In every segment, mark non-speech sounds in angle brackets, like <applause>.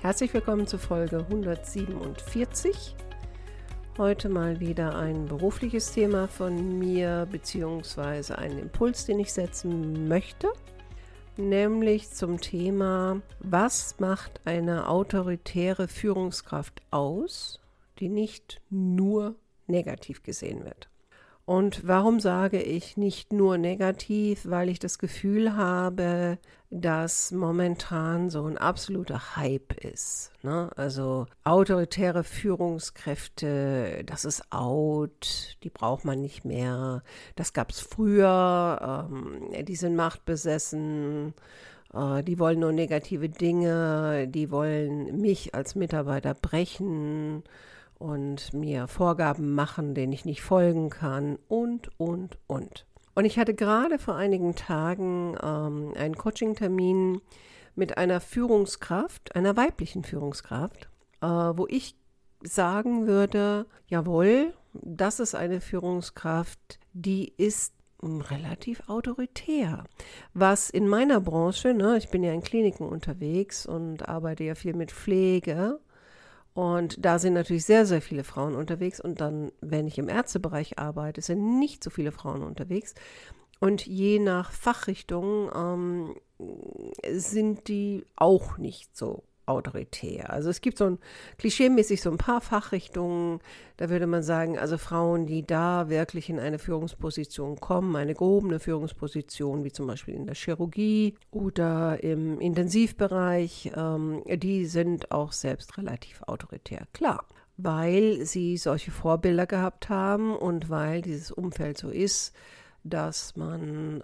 Herzlich willkommen zu Folge 147. Heute mal wieder ein berufliches Thema von mir, beziehungsweise einen Impuls, den ich setzen möchte, nämlich zum Thema, was macht eine autoritäre Führungskraft aus, die nicht nur negativ gesehen wird. Und warum sage ich nicht nur negativ? Weil ich das Gefühl habe, dass momentan so ein absoluter Hype ist. Ne? Also autoritäre Führungskräfte, das ist out, die braucht man nicht mehr. Das gab es früher, ähm, die sind machtbesessen. Äh, die wollen nur negative Dinge, die wollen mich als Mitarbeiter brechen und mir Vorgaben machen, denen ich nicht folgen kann und, und, und. Und ich hatte gerade vor einigen Tagen ähm, einen Coaching-Termin mit einer Führungskraft, einer weiblichen Führungskraft, äh, wo ich sagen würde, jawohl, das ist eine Führungskraft, die ist relativ autoritär. Was in meiner Branche, ne, ich bin ja in Kliniken unterwegs und arbeite ja viel mit Pflege, und da sind natürlich sehr, sehr viele Frauen unterwegs. Und dann, wenn ich im Ärztebereich arbeite, sind nicht so viele Frauen unterwegs. Und je nach Fachrichtung ähm, sind die auch nicht so autoritär. Also es gibt so ein klischeemäßig so ein paar Fachrichtungen, da würde man sagen, also Frauen, die da wirklich in eine Führungsposition kommen, eine gehobene Führungsposition, wie zum Beispiel in der Chirurgie oder im Intensivbereich, ähm, die sind auch selbst relativ autoritär. Klar, weil sie solche Vorbilder gehabt haben und weil dieses Umfeld so ist, dass man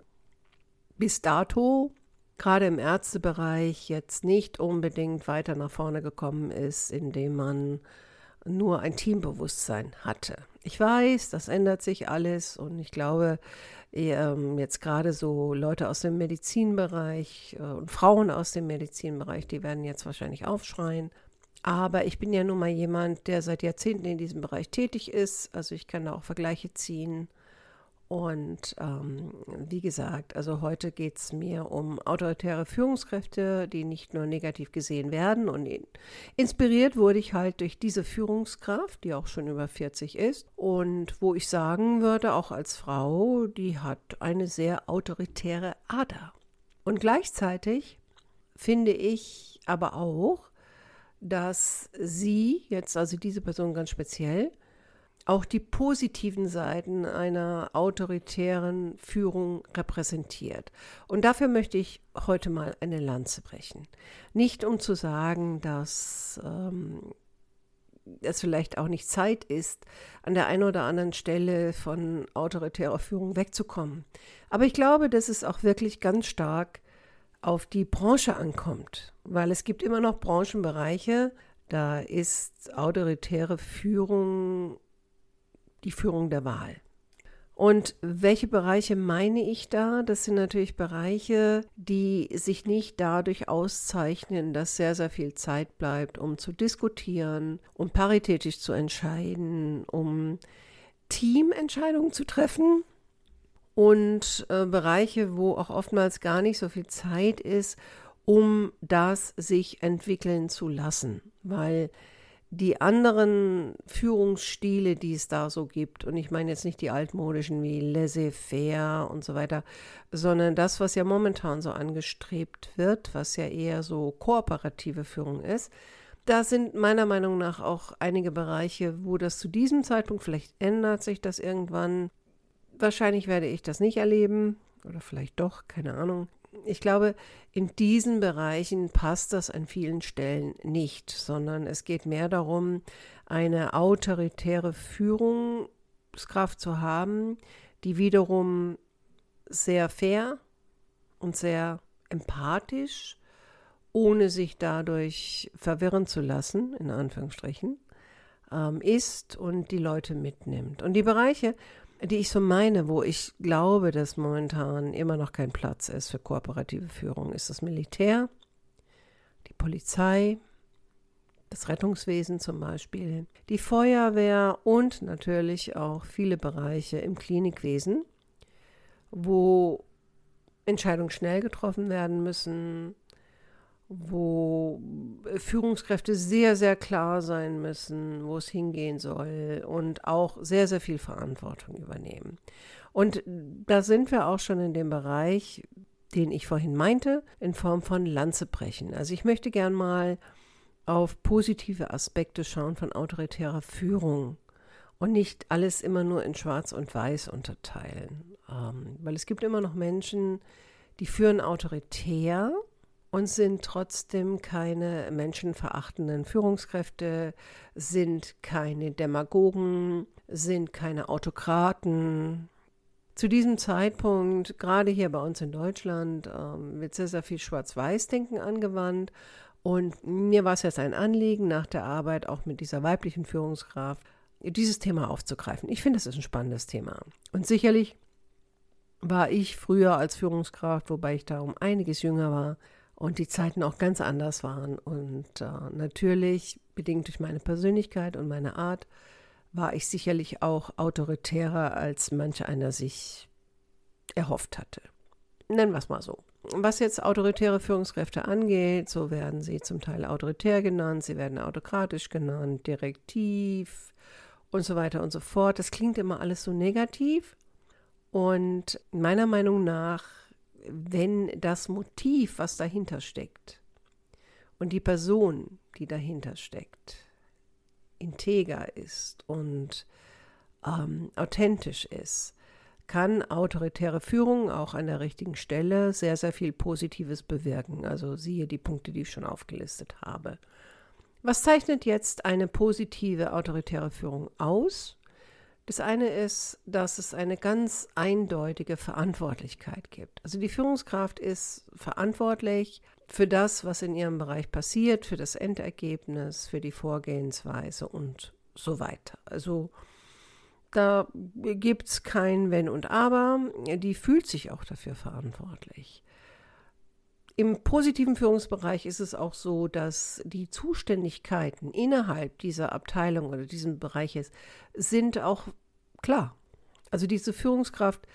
bis dato gerade im Ärztebereich jetzt nicht unbedingt weiter nach vorne gekommen ist, indem man nur ein Teambewusstsein hatte. Ich weiß, das ändert sich alles und ich glaube, ähm, jetzt gerade so Leute aus dem Medizinbereich äh, und Frauen aus dem Medizinbereich, die werden jetzt wahrscheinlich aufschreien. Aber ich bin ja nun mal jemand, der seit Jahrzehnten in diesem Bereich tätig ist. Also ich kann da auch Vergleiche ziehen. Und ähm, wie gesagt, also heute geht es mir um autoritäre Führungskräfte, die nicht nur negativ gesehen werden. Und in, inspiriert wurde ich halt durch diese Führungskraft, die auch schon über 40 ist. Und wo ich sagen würde, auch als Frau, die hat eine sehr autoritäre Ader. Und gleichzeitig finde ich aber auch, dass sie, jetzt also diese Person ganz speziell, auch die positiven Seiten einer autoritären Führung repräsentiert. Und dafür möchte ich heute mal eine Lanze brechen. Nicht um zu sagen, dass ähm, es vielleicht auch nicht Zeit ist, an der einen oder anderen Stelle von autoritärer Führung wegzukommen. Aber ich glaube, dass es auch wirklich ganz stark auf die Branche ankommt, weil es gibt immer noch Branchenbereiche, da ist autoritäre Führung die Führung der Wahl. Und welche Bereiche meine ich da? Das sind natürlich Bereiche, die sich nicht dadurch auszeichnen, dass sehr, sehr viel Zeit bleibt, um zu diskutieren, um paritätisch zu entscheiden, um Teamentscheidungen zu treffen. Und äh, Bereiche, wo auch oftmals gar nicht so viel Zeit ist, um das sich entwickeln zu lassen. Weil die anderen Führungsstile, die es da so gibt, und ich meine jetzt nicht die altmodischen wie laissez-faire und so weiter, sondern das, was ja momentan so angestrebt wird, was ja eher so kooperative Führung ist, da sind meiner Meinung nach auch einige Bereiche, wo das zu diesem Zeitpunkt, vielleicht ändert sich das irgendwann, wahrscheinlich werde ich das nicht erleben oder vielleicht doch, keine Ahnung ich glaube, in diesen Bereichen passt das an vielen Stellen nicht, sondern es geht mehr darum, eine autoritäre Führungskraft zu haben, die wiederum sehr fair und sehr empathisch ohne sich dadurch verwirren zu lassen, in Anführungsstrichen, ähm, ist und die Leute mitnimmt. Und die Bereiche, die ich so meine, wo ich glaube, dass momentan immer noch kein Platz ist für kooperative Führung, ist das Militär, die Polizei, das Rettungswesen zum Beispiel, die Feuerwehr und natürlich auch viele Bereiche im Klinikwesen, wo Entscheidungen schnell getroffen werden müssen, wo Führungskräfte sehr, sehr klar sein müssen, wo es hingehen soll und auch sehr, sehr viel Verantwortung übernehmen. Und da sind wir auch schon in dem Bereich, den ich vorhin meinte, in Form von Lanzebrechen. Also ich möchte gern mal auf positive Aspekte schauen von autoritärer Führung und nicht alles immer nur in Schwarz und Weiß unterteilen. Ähm, weil es gibt immer noch Menschen, die führen autoritär und sind trotzdem keine menschenverachtenden Führungskräfte, sind keine Demagogen, sind keine Autokraten. Zu diesem Zeitpunkt, gerade hier bei uns in Deutschland, ähm, wird sehr, sehr viel Schwarz-Weiß-Denken angewandt. Und mir war es jetzt ein Anliegen, nach der Arbeit auch mit dieser weiblichen Führungskraft dieses Thema aufzugreifen. Ich finde, es ist ein spannendes Thema. Und sicherlich war ich früher als Führungskraft, wobei ich da um einiges jünger war, und die Zeiten auch ganz anders waren. Und äh, natürlich, bedingt durch meine Persönlichkeit und meine Art, war ich sicherlich auch autoritärer, als manch einer sich erhofft hatte. Nennen wir es mal so. Was jetzt autoritäre Führungskräfte angeht, so werden sie zum Teil autoritär genannt, sie werden autokratisch genannt, direktiv und so weiter und so fort. Das klingt immer alles so negativ. Und meiner Meinung nach wenn das Motiv, was dahinter steckt, und die Person, die dahinter steckt, integer ist und ähm, authentisch ist, kann autoritäre Führung auch an der richtigen Stelle sehr, sehr viel Positives bewirken. Also siehe die Punkte, die ich schon aufgelistet habe. Was zeichnet jetzt eine positive autoritäre Führung aus? Das eine ist, dass es eine ganz eindeutige Verantwortlichkeit gibt. Also die Führungskraft ist verantwortlich für das, was in ihrem Bereich passiert, für das Endergebnis, für die Vorgehensweise und so weiter. Also da gibt es kein Wenn und Aber. Die fühlt sich auch dafür verantwortlich. Im positiven Führungsbereich ist es auch so, dass die Zuständigkeiten innerhalb dieser Abteilung oder diesem Bereiches sind auch klar. Also diese Führungskraft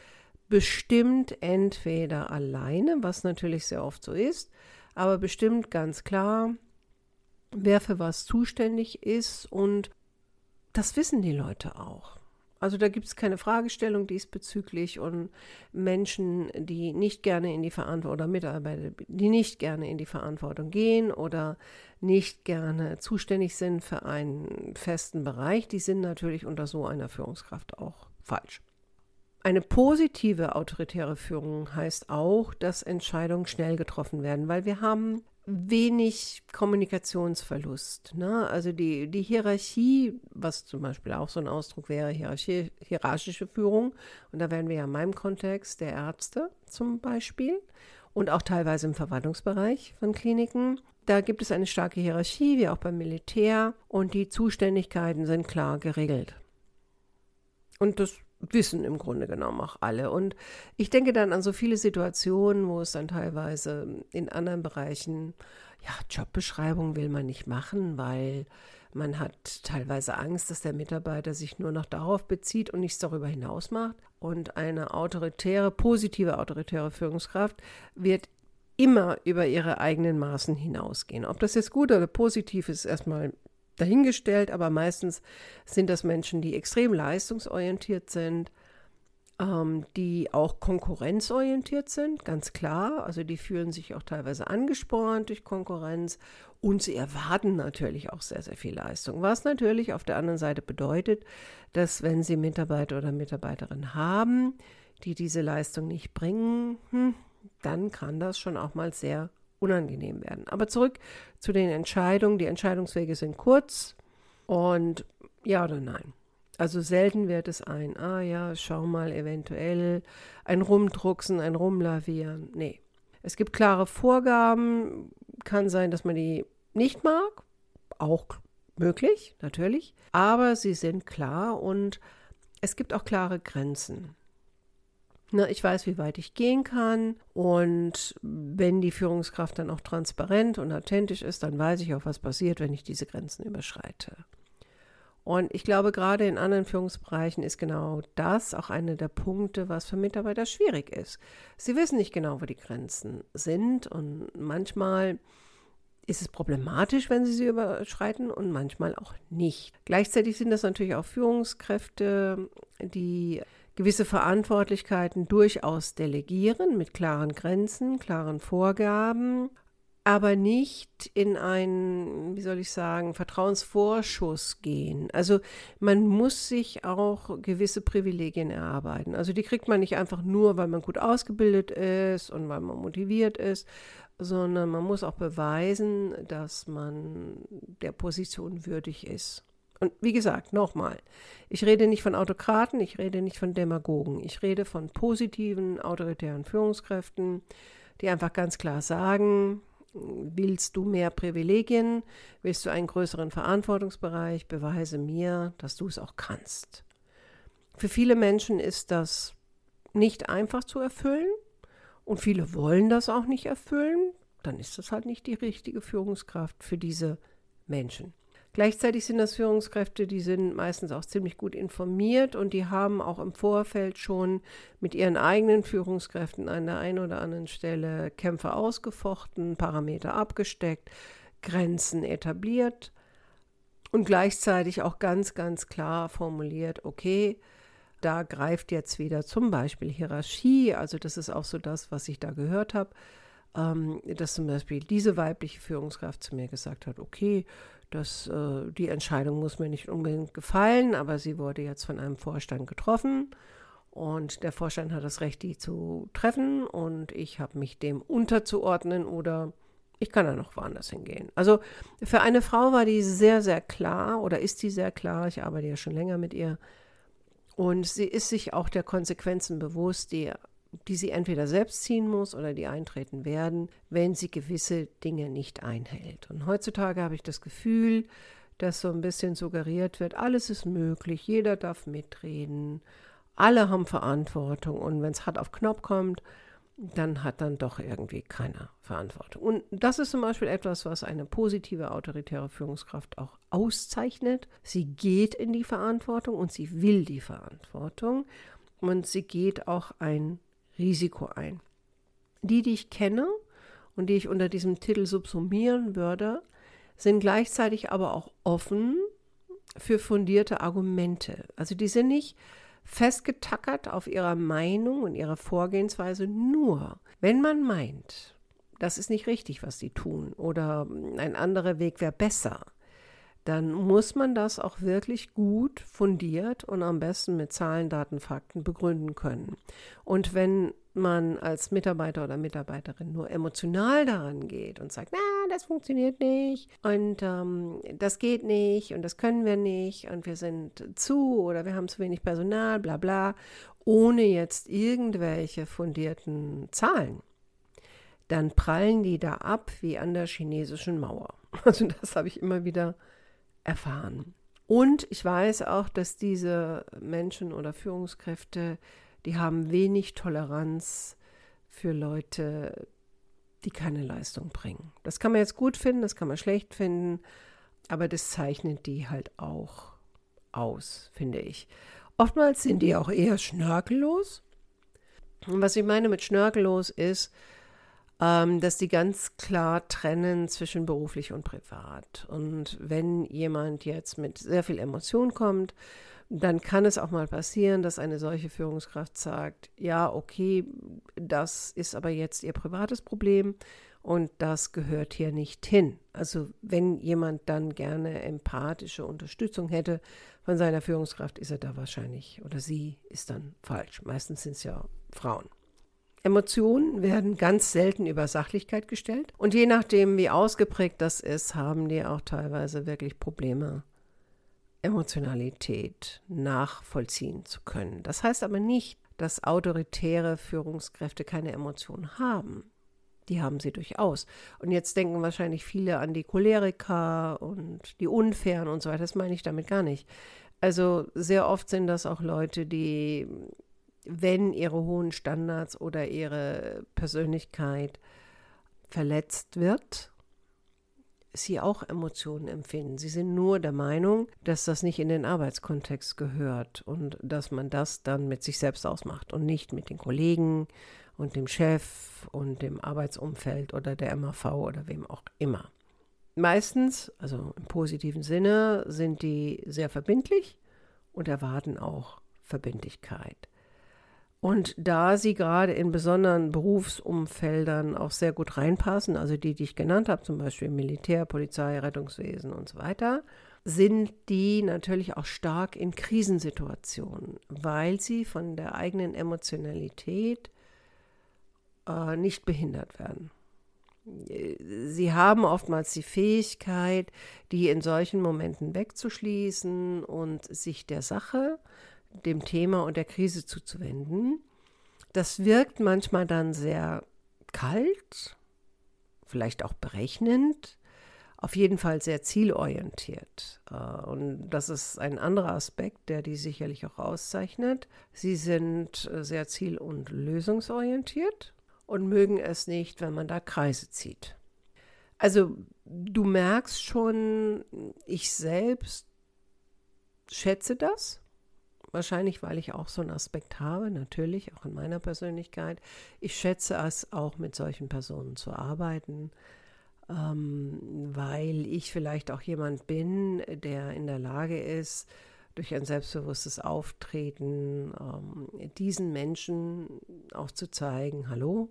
bestimmt entweder alleine, was natürlich sehr oft so ist, aber bestimmt ganz klar, wer für was zuständig ist und das wissen die Leute auch. Also da gibt es keine Fragestellung diesbezüglich und Menschen, die nicht gerne in die Verantwortung oder Mitarbeiter, die nicht gerne in die Verantwortung gehen oder nicht gerne zuständig sind für einen festen Bereich, die sind natürlich unter so einer Führungskraft auch falsch. Eine positive autoritäre Führung heißt auch, dass Entscheidungen schnell getroffen werden, weil wir haben wenig Kommunikationsverlust. Ne? Also die, die Hierarchie, was zum Beispiel auch so ein Ausdruck wäre, hierarchische Führung, und da wären wir ja in meinem Kontext der Ärzte zum Beispiel und auch teilweise im Verwaltungsbereich von Kliniken. Da gibt es eine starke Hierarchie, wie auch beim Militär, und die Zuständigkeiten sind klar geregelt. Und das wissen im Grunde genommen auch alle. Und ich denke dann an so viele Situationen, wo es dann teilweise in anderen Bereichen, ja, Jobbeschreibung will man nicht machen, weil man hat teilweise Angst, dass der Mitarbeiter sich nur noch darauf bezieht und nichts darüber hinaus macht. Und eine autoritäre, positive autoritäre Führungskraft wird immer über ihre eigenen Maßen hinausgehen. Ob das jetzt gut oder positiv ist, erstmal dahingestellt, aber meistens sind das Menschen, die extrem leistungsorientiert sind, ähm, die auch konkurrenzorientiert sind, ganz klar. Also die fühlen sich auch teilweise angespornt durch Konkurrenz und sie erwarten natürlich auch sehr, sehr viel Leistung. Was natürlich auf der anderen Seite bedeutet, dass wenn sie Mitarbeiter oder Mitarbeiterinnen haben, die diese Leistung nicht bringen, hm, dann kann das schon auch mal sehr unangenehm werden. Aber zurück zu den Entscheidungen. Die Entscheidungswege sind kurz und ja oder nein. Also selten wird es ein, ah ja, schau mal, eventuell ein Rumdrucksen, ein Rumlavieren. Nee. Es gibt klare Vorgaben, kann sein, dass man die nicht mag, auch möglich, natürlich, aber sie sind klar und es gibt auch klare Grenzen. Na, ich weiß, wie weit ich gehen kann und wenn die Führungskraft dann auch transparent und authentisch ist, dann weiß ich auch, was passiert, wenn ich diese Grenzen überschreite. Und ich glaube, gerade in anderen Führungsbereichen ist genau das auch einer der Punkte, was für Mitarbeiter schwierig ist. Sie wissen nicht genau, wo die Grenzen sind und manchmal ist es problematisch, wenn sie sie überschreiten und manchmal auch nicht. Gleichzeitig sind das natürlich auch Führungskräfte, die gewisse Verantwortlichkeiten durchaus delegieren mit klaren Grenzen, klaren Vorgaben, aber nicht in einen, wie soll ich sagen, Vertrauensvorschuss gehen. Also man muss sich auch gewisse Privilegien erarbeiten. Also die kriegt man nicht einfach nur, weil man gut ausgebildet ist und weil man motiviert ist, sondern man muss auch beweisen, dass man der Position würdig ist. Und wie gesagt, nochmal, ich rede nicht von Autokraten, ich rede nicht von Demagogen, ich rede von positiven, autoritären Führungskräften, die einfach ganz klar sagen, willst du mehr Privilegien, willst du einen größeren Verantwortungsbereich, beweise mir, dass du es auch kannst. Für viele Menschen ist das nicht einfach zu erfüllen, und viele wollen das auch nicht erfüllen, dann ist das halt nicht die richtige Führungskraft für diese Menschen. Gleichzeitig sind das Führungskräfte, die sind meistens auch ziemlich gut informiert und die haben auch im Vorfeld schon mit ihren eigenen Führungskräften an der einen oder anderen Stelle Kämpfe ausgefochten, Parameter abgesteckt, Grenzen etabliert und gleichzeitig auch ganz, ganz klar formuliert, okay, da greift jetzt wieder zum Beispiel Hierarchie, also das ist auch so das, was ich da gehört habe, ähm, dass zum Beispiel diese weibliche Führungskraft zu mir gesagt hat, okay, das, äh, die Entscheidung muss mir nicht unbedingt gefallen, aber sie wurde jetzt von einem Vorstand getroffen. Und der Vorstand hat das Recht, die zu treffen. Und ich habe mich dem unterzuordnen oder ich kann ja noch woanders hingehen. Also für eine Frau war die sehr, sehr klar oder ist die sehr klar, ich arbeite ja schon länger mit ihr, und sie ist sich auch der Konsequenzen bewusst, die, die sie entweder selbst ziehen muss oder die eintreten werden, wenn sie gewisse Dinge nicht einhält. Und heutzutage habe ich das Gefühl, dass so ein bisschen suggeriert wird, alles ist möglich, jeder darf mitreden, alle haben Verantwortung und wenn es hart auf Knopf kommt, dann hat dann doch irgendwie keiner Verantwortung. Und das ist zum Beispiel etwas, was eine positive autoritäre Führungskraft auch auszeichnet. Sie geht in die Verantwortung und sie will die Verantwortung und sie geht auch ein Risiko ein. Die, die ich kenne und die ich unter diesem Titel subsumieren würde, sind gleichzeitig aber auch offen für fundierte Argumente. Also die sind nicht festgetackert auf ihrer Meinung und ihrer Vorgehensweise nur, wenn man meint, das ist nicht richtig, was sie tun oder ein anderer Weg wäre besser, dann muss man das auch wirklich gut fundiert und am besten mit Zahlen, Daten, Fakten begründen können. Und wenn man als Mitarbeiter oder Mitarbeiterin nur emotional daran geht und sagt, na, das funktioniert nicht und ähm, das geht nicht und das können wir nicht und wir sind zu oder wir haben zu wenig Personal, bla bla, ohne jetzt irgendwelche fundierten Zahlen, dann prallen die da ab wie an der chinesischen Mauer. <laughs> Also das habe ich immer wieder erfahren. Und ich weiß auch, dass diese Menschen oder Führungskräfte, die haben wenig Toleranz für Leute, die keine Leistung bringen. Das kann man jetzt gut finden, das kann man schlecht finden, aber das zeichnet die halt auch aus, finde ich. Oftmals sind die auch eher schnörkellos. Und was ich meine mit schnörkellos ist, ähm, dass die ganz klar trennen zwischen beruflich und privat. Und wenn jemand jetzt mit sehr viel Emotion kommt, dann kann es auch mal passieren, dass eine solche Führungskraft sagt, ja, okay, das ist aber jetzt ihr privates Problem und das gehört hier nicht hin. Also wenn jemand dann gerne empathische Unterstützung hätte von seiner Führungskraft, ist er da wahrscheinlich oder sie ist dann falsch. Meistens sind es ja Frauen. Emotionen werden ganz selten über Sachlichkeit gestellt. Und je nachdem, wie ausgeprägt das ist, haben die auch teilweise wirklich Probleme, Emotionalität nachvollziehen zu können. Das heißt aber nicht, dass autoritäre Führungskräfte keine Emotionen haben. Die haben sie durchaus. Und jetzt denken wahrscheinlich viele an die Choleriker und die Unfairen und so weiter. Das meine ich damit gar nicht. Also sehr oft sind das auch Leute, die, wenn ihre hohen Standards oder ihre Persönlichkeit verletzt wird, sie auch Emotionen empfinden. Sie sind nur der Meinung, dass das nicht in den Arbeitskontext gehört und dass man das dann mit sich selbst ausmacht und nicht mit den Kollegen und dem Chef und dem Arbeitsumfeld oder der MAV oder wem auch immer. Meistens, also im positiven Sinne, sind die sehr verbindlich und erwarten auch Verbindlichkeit. Und da sie gerade in besonderen Berufsumfeldern auch sehr gut reinpassen, also die, die ich genannt habe, zum Beispiel Militär, Polizei, Rettungswesen und so weiter, sind die natürlich auch stark in Krisensituationen, weil sie von der eigenen Emotionalität äh, nicht behindert werden. Sie haben oftmals die Fähigkeit, die in solchen Momenten wegzuschließen und sich der Sache, dem Thema und der Krise zuzuwenden. Das wirkt manchmal dann sehr kalt, vielleicht auch berechnend, auf jeden Fall sehr zielorientiert. Äh, und das ist ein anderer Aspekt, der die sicherlich auch auszeichnet. Sie sind äh, sehr ziel- und lösungsorientiert und mögen es nicht, wenn man da Kreise zieht. Also du merkst schon, ich selbst schätze das Wahrscheinlich, weil ich auch so einen Aspekt habe, natürlich, auch in meiner Persönlichkeit. Ich schätze es auch, mit solchen Personen zu arbeiten, ähm, weil ich vielleicht auch jemand bin, der in der Lage ist, durch ein selbstbewusstes Auftreten ähm, diesen Menschen auch zu zeigen, hallo,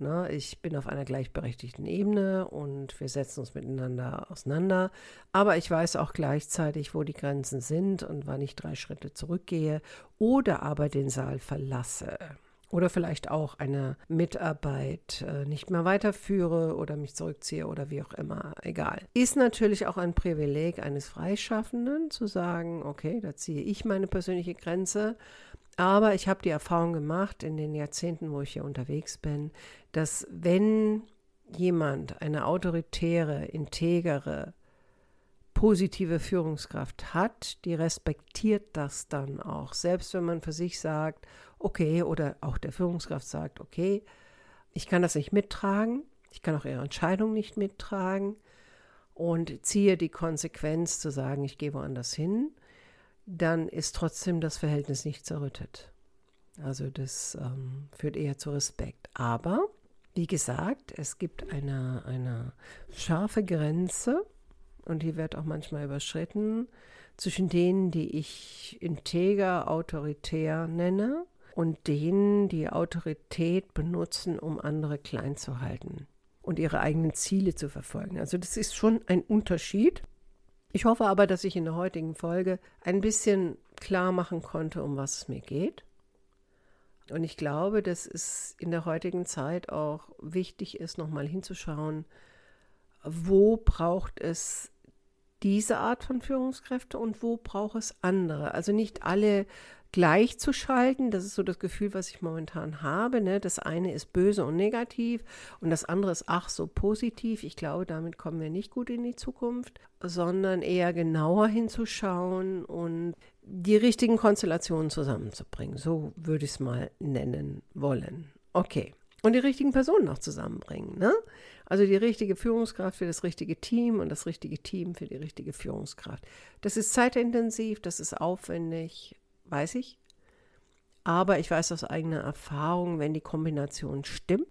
Ne? Ich bin auf einer gleichberechtigten Ebene und wir setzen uns miteinander auseinander. Aber ich weiß auch gleichzeitig, wo die Grenzen sind und wann ich drei Schritte zurückgehe oder aber den Saal verlasse. Oder vielleicht auch eine Mitarbeit äh, nicht mehr weiterführe oder mich zurückziehe oder wie auch immer, egal. Ist natürlich auch ein Privileg eines Freischaffenden zu sagen, okay, da ziehe ich meine persönliche Grenze aber ich habe die Erfahrung gemacht in den Jahrzehnten, wo ich hier unterwegs bin, dass wenn jemand eine autoritäre, integere, positive Führungskraft hat, die respektiert das dann auch. Selbst wenn man für sich sagt, okay, oder auch der Führungskraft sagt, okay, ich kann das nicht mittragen, ich kann auch ihre Entscheidung nicht mittragen und ziehe die Konsequenz zu sagen, ich gehe woanders hin, dann ist trotzdem das Verhältnis nicht zerrüttet. Also das ähm, führt eher zu Respekt. Aber, wie gesagt, es gibt eine, eine scharfe Grenze und die wird auch manchmal überschritten zwischen denen, die ich integer, autoritär nenne und denen, die Autorität benutzen, um andere klein zu halten und ihre eigenen Ziele zu verfolgen. Also das ist schon ein Unterschied. Ich hoffe aber, dass ich in der heutigen Folge ein bisschen klar machen konnte, um was es mir geht. Und ich glaube, dass es in der heutigen Zeit auch wichtig ist, nochmal hinzuschauen, wo braucht es diese Art von Führungskräfte und wo braucht es andere. Also nicht alle gleichzuschalten. Das ist so das Gefühl, was ich momentan habe. Ne? Das eine ist böse und negativ und das andere ist ach so positiv. Ich glaube, damit kommen wir nicht gut in die Zukunft, sondern eher genauer hinzuschauen und die richtigen Konstellationen zusammenzubringen. So würde ich es mal nennen wollen. Okay. Und die richtigen Personen auch zusammenbringen. Ne? Also die richtige Führungskraft für das richtige Team und das richtige Team für die richtige Führungskraft. Das ist zeitintensiv, das ist aufwendig, weiß ich. Aber ich weiß aus eigener Erfahrung, wenn die Kombination stimmt,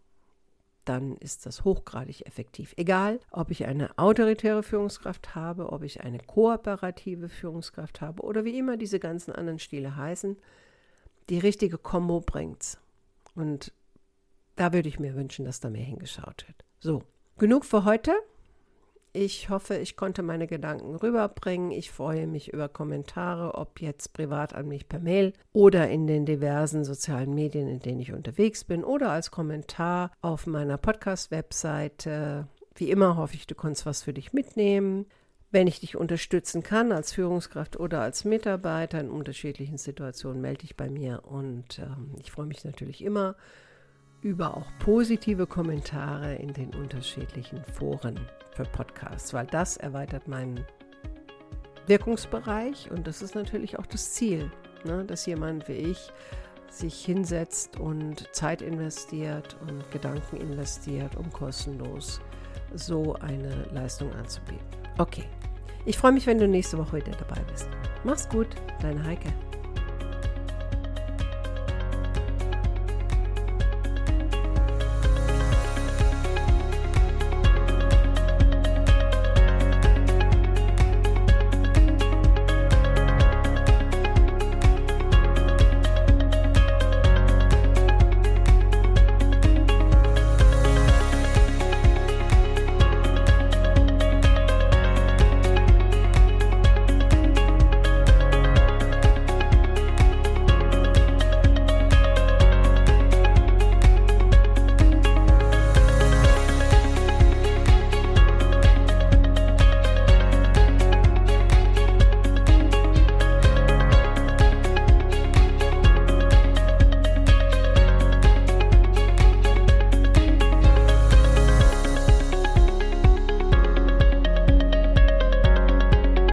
dann ist das hochgradig effektiv. Egal, ob ich eine autoritäre Führungskraft habe, ob ich eine kooperative Führungskraft habe oder wie immer diese ganzen anderen Stile heißen, die richtige Kombo bringt's. Und da würde ich mir wünschen, dass da mehr hingeschaut wird. So, genug für heute. Ich hoffe, ich konnte meine Gedanken rüberbringen. Ich freue mich über Kommentare, ob jetzt privat an mich per Mail oder in den diversen sozialen Medien, in denen ich unterwegs bin oder als Kommentar auf meiner Podcast-Webseite. Wie immer hoffe ich, du konntest was für dich mitnehmen. Wenn ich dich unterstützen kann als Führungskraft oder als Mitarbeiter in unterschiedlichen Situationen, melde dich bei mir und ähm, ich freue mich natürlich immer über auch positive Kommentare in den unterschiedlichen Foren für Podcasts, weil das erweitert meinen Wirkungsbereich und das ist natürlich auch das Ziel, ne, dass jemand wie ich sich hinsetzt und Zeit investiert und Gedanken investiert, um kostenlos so eine Leistung anzubieten. Okay, ich freue mich, wenn du nächste Woche wieder dabei bist. Mach's gut, deine Heike.